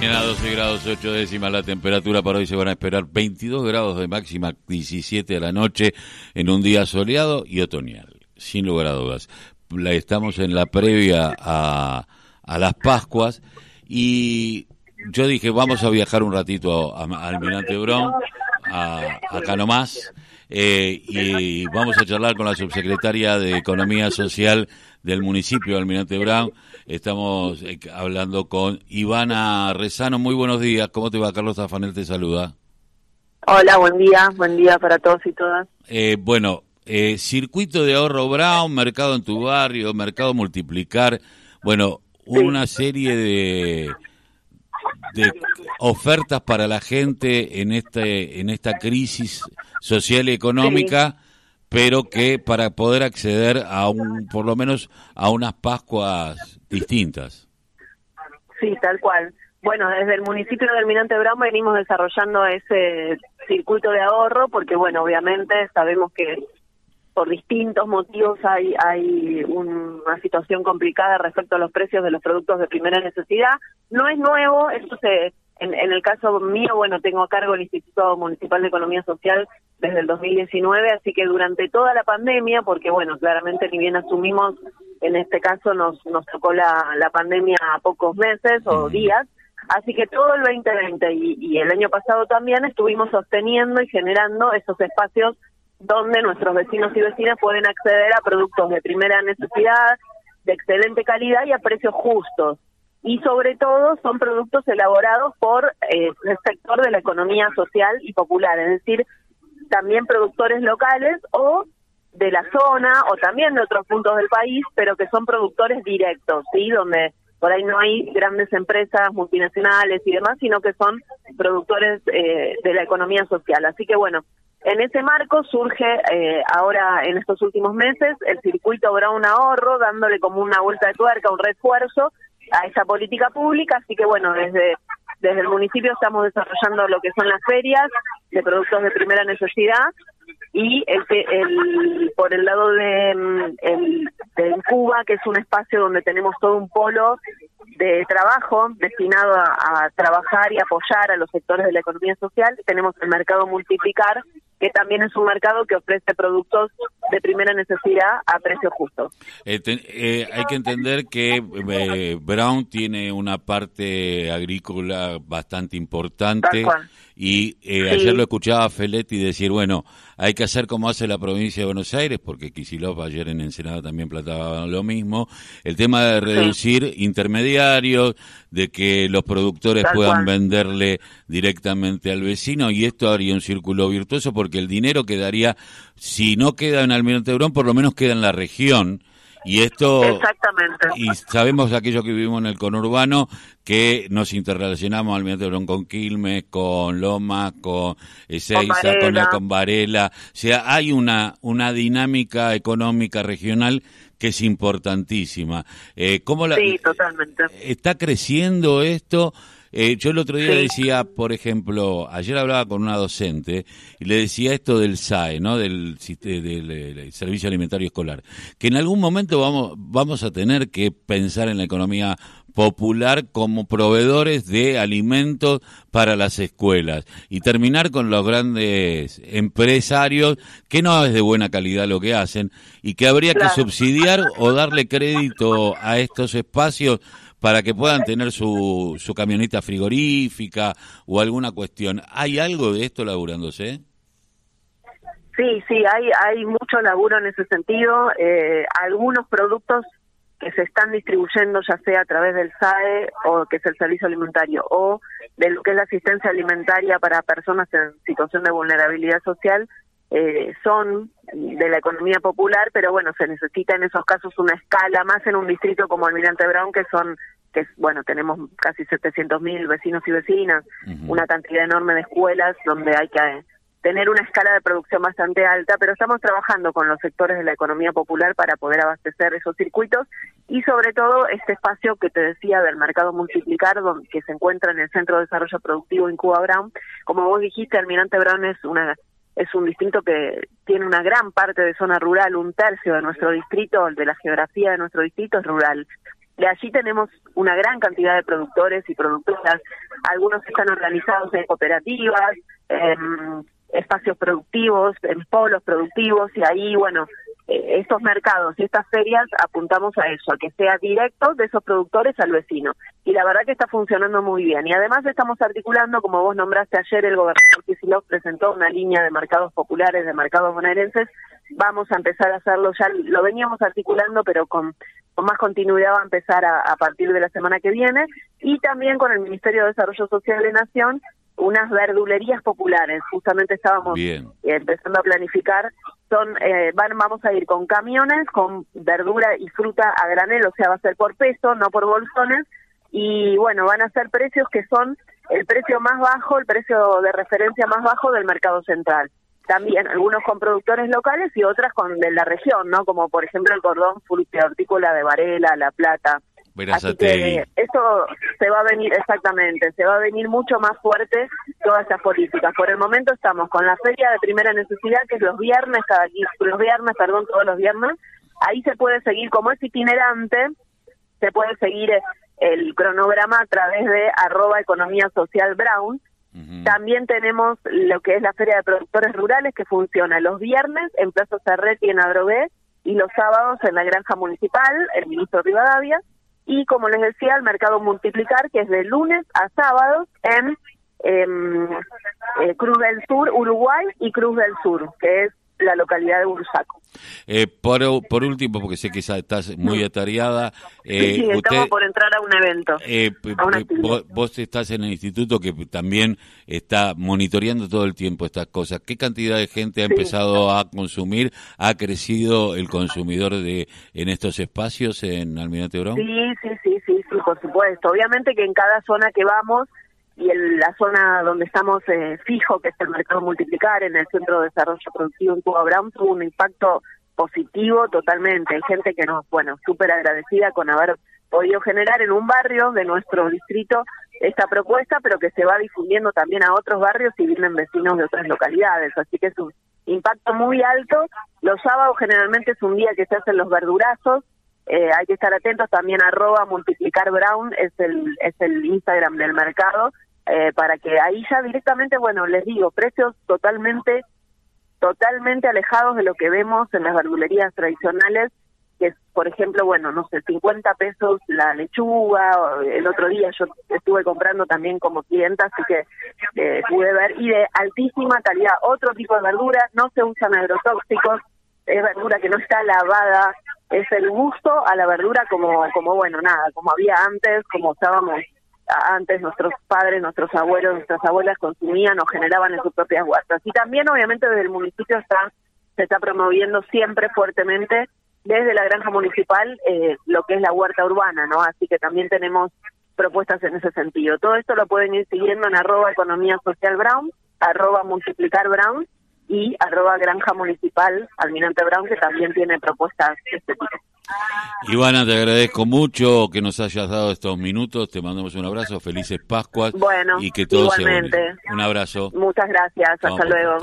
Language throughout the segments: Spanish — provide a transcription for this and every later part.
mañana 12 grados 8 décimas la temperatura para hoy. Se van a esperar 22 grados de máxima 17 de la noche en un día soleado y otoñal sin lugar a dudas. Estamos en la previa a, a las Pascuas y yo dije vamos a viajar un ratito a, Almirante Brown a, acá nomás eh, y vamos a charlar con la subsecretaria de Economía Social del municipio de Almirante Brown. Estamos eh, hablando con Ivana Rezano. Muy buenos días. ¿Cómo te va? Carlos Zafanel te saluda. Hola, buen día. Buen día para todos y todas. Eh, bueno, eh, circuito de ahorro Brown, mercado en tu barrio, mercado multiplicar. Bueno, una serie de, de ofertas para la gente en este en esta crisis social y económica pero que para poder acceder a un, por lo menos a unas Pascuas distintas. Sí, tal cual. Bueno, desde el municipio de Almirante Brown venimos desarrollando ese circuito de ahorro porque, bueno, obviamente sabemos que por distintos motivos hay, hay una situación complicada respecto a los precios de los productos de primera necesidad. No es nuevo, esto se en, el caso mío, bueno, tengo a cargo el Instituto Municipal de Economía Social desde el 2019, así que durante toda la pandemia, porque bueno, claramente ni bien asumimos, en este caso nos, nos tocó la, la pandemia a pocos meses o días, así que todo el 2020 y, y el año pasado también estuvimos sosteniendo y generando esos espacios donde nuestros vecinos y vecinas pueden acceder a productos de primera necesidad, de excelente calidad y a precios justos y sobre todo son productos elaborados por eh, el sector de la economía social y popular, es decir, también productores locales o de la zona o también de otros puntos del país, pero que son productores directos, ¿sí? Donde por ahí no hay grandes empresas multinacionales y demás, sino que son productores eh, de la economía social. Así que bueno, en ese marco surge eh, ahora en estos últimos meses el circuito Brown Ahorro, dándole como una vuelta de tuerca, un refuerzo a esa política pública, así que bueno, desde desde el municipio estamos desarrollando lo que son las ferias de productos de primera necesidad y el, el por el lado de, mm, el, de Cuba, que es un espacio donde tenemos todo un polo de trabajo destinado a, a, trabajar y apoyar a los sectores de la economía social. Tenemos el mercado multiplicar, que también es un mercado que ofrece productos de primera necesidad a precios justos. Eh, eh, hay que entender que eh, Brown tiene una parte agrícola bastante importante y ayer lo escuchaba a Feletti decir, bueno, hay que hacer como hace la provincia de Buenos Aires, porque Kicillof ayer en Ensenada también plataba lo mismo, el tema de reducir intermediarios, de que los productores puedan venderle directamente al vecino y esto haría un círculo virtuoso porque el dinero quedaría, si no queda en Almirante Brón, por lo menos queda en la región. Y esto. Exactamente. Y sabemos aquello que vivimos en el conurbano, que nos interrelacionamos Almirante Brón con Quilmes, con Loma, con Ezeiza, con, con, Varela. O sea, hay una, una dinámica económica regional que es importantísima. Eh, ¿cómo la, sí, totalmente. ¿Está creciendo esto? Eh, yo el otro día decía, por ejemplo, ayer hablaba con una docente y le decía esto del SAE, ¿no? Del, del, Servicio Alimentario Escolar, que en algún momento vamos, vamos a tener que pensar en la economía popular como proveedores de alimentos para las escuelas y terminar con los grandes empresarios que no es de buena calidad lo que hacen y que habría que subsidiar o darle crédito a estos espacios para que puedan tener su, su camioneta frigorífica o alguna cuestión. ¿Hay algo de esto laburándose? Sí, sí, hay, hay mucho laburo en ese sentido. Eh, algunos productos que se están distribuyendo ya sea a través del SAE o que es el servicio alimentario o de lo que es la asistencia alimentaria para personas en situación de vulnerabilidad social eh, son de la economía popular, pero bueno, se necesita en esos casos una escala más en un distrito como Almirante Brown, que son, que bueno, tenemos casi 700 mil vecinos y vecinas, una cantidad enorme de escuelas donde hay que tener una escala de producción bastante alta, pero estamos trabajando con los sectores de la economía popular para poder abastecer esos circuitos y sobre todo este espacio que te decía del mercado multiplicar, donde, que se encuentra en el Centro de Desarrollo Productivo en Cuba Brown. Como vos dijiste, Almirante Brown es una es un distrito que tiene una gran parte de zona rural, un tercio de nuestro distrito, de la geografía de nuestro distrito es rural. De allí tenemos una gran cantidad de productores y productoras. Algunos están organizados en cooperativas, en espacios productivos, en polos productivos, y ahí, bueno, estos mercados y estas ferias apuntamos a eso, a que sea directo de esos productores al vecino. Y la verdad que está funcionando muy bien. Y además estamos articulando, como vos nombraste ayer, el gobernador Kicillof presentó una línea de mercados populares, de mercados bonaerenses. Vamos a empezar a hacerlo, ya lo veníamos articulando, pero con, con más continuidad va a empezar a, a partir de la semana que viene. Y también con el Ministerio de Desarrollo Social de Nación unas verdulerías populares. Justamente estábamos empezando a planificar. Son, eh, van, vamos a ir con camiones, con verdura y fruta a granel, o sea, va a ser por peso, no por bolsones. Y bueno, van a ser precios que son el precio más bajo, el precio de referencia más bajo del mercado central. También algunos con productores locales y otras con de la región, ¿no? Como por ejemplo el cordón hortícola de Varela, La Plata. Así que eso se va a venir, exactamente, se va a venir mucho más fuerte todas esas políticas. Por el momento estamos con la feria de primera necesidad, que es los viernes, cada los viernes, perdón, todos los viernes. Ahí se puede seguir, como es itinerante, se puede seguir el cronograma a través de arroba economía social brown. También tenemos lo que es la Feria de Productores Rurales que funciona los viernes en Plaza Cerretti en Adrogué y los sábados en la Granja Municipal, el ministro Rivadavia y como les decía, el mercado multiplicar, que es de lunes a sábados en eh, Cruz del Sur, Uruguay, y Cruz del Sur, que es la localidad de Bursaco. Eh, por, por último, porque sé que estás muy atareada. Eh, sí, estamos por entrar a un evento. Eh, vos, estás en el instituto que también está monitoreando todo el tiempo estas cosas. ¿Qué cantidad de gente ha empezado a consumir? ¿Ha crecido el consumidor de en estos espacios en Almirante Brown? Sí, sí, sí, sí, sí, por supuesto. Obviamente que en cada zona que vamos y en la zona donde estamos eh, fijo, que es el mercado multiplicar, en el Centro de Desarrollo Productivo en Cuba Brown, tuvo un impacto positivo totalmente. Hay gente que nos, bueno, súper agradecida con haber podido generar en un barrio de nuestro distrito esta propuesta, pero que se va difundiendo también a otros barrios y vienen vecinos de otras localidades. Así que es un impacto muy alto. Los sábados generalmente es un día que se hacen los verdurazos. Eh, hay que estar atentos también arroba multiplicar brown es el es el Instagram del mercado eh, para que ahí ya directamente, bueno, les digo, precios totalmente, totalmente alejados de lo que vemos en las verdulerías tradicionales, que es, por ejemplo, bueno, no sé, 50 pesos la lechuga, el otro día yo estuve comprando también como clienta, así que eh, pude ver, y de altísima calidad, otro tipo de verdura, no se usan agrotóxicos, es verdura que no está lavada, es el gusto a la verdura como, como bueno, nada, como había antes, como estábamos antes nuestros padres, nuestros abuelos, nuestras abuelas consumían o generaban en sus propias huertas. Y también obviamente desde el municipio está se está promoviendo siempre fuertemente desde la granja municipal eh, lo que es la huerta urbana, ¿no? Así que también tenemos propuestas en ese sentido. Todo esto lo pueden ir siguiendo en arroba economía social brown, arroba multiplicar brown y arroba granja municipal almirante brown que también tiene propuestas de este tipo. Ivana, te agradezco mucho que nos hayas dado estos minutos. Te mandamos un abrazo, felices Pascuas. Bueno, y que todo igualmente. un abrazo. Muchas gracias, hasta luego.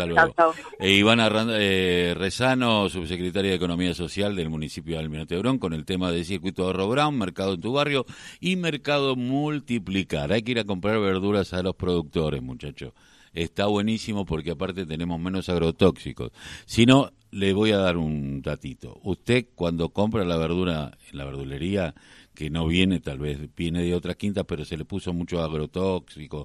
Eh, Ivana eh, Rezano, subsecretaria de Economía Social del municipio de Almirante Brón, con el tema de circuito de Brown, mercado en tu barrio y mercado multiplicar. Hay que ir a comprar verduras a los productores, muchachos está buenísimo porque aparte tenemos menos agrotóxicos. Si no, le voy a dar un datito. Usted cuando compra la verdura en la verdulería, que no viene, tal vez viene de otra quinta, pero se le puso mucho agrotóxico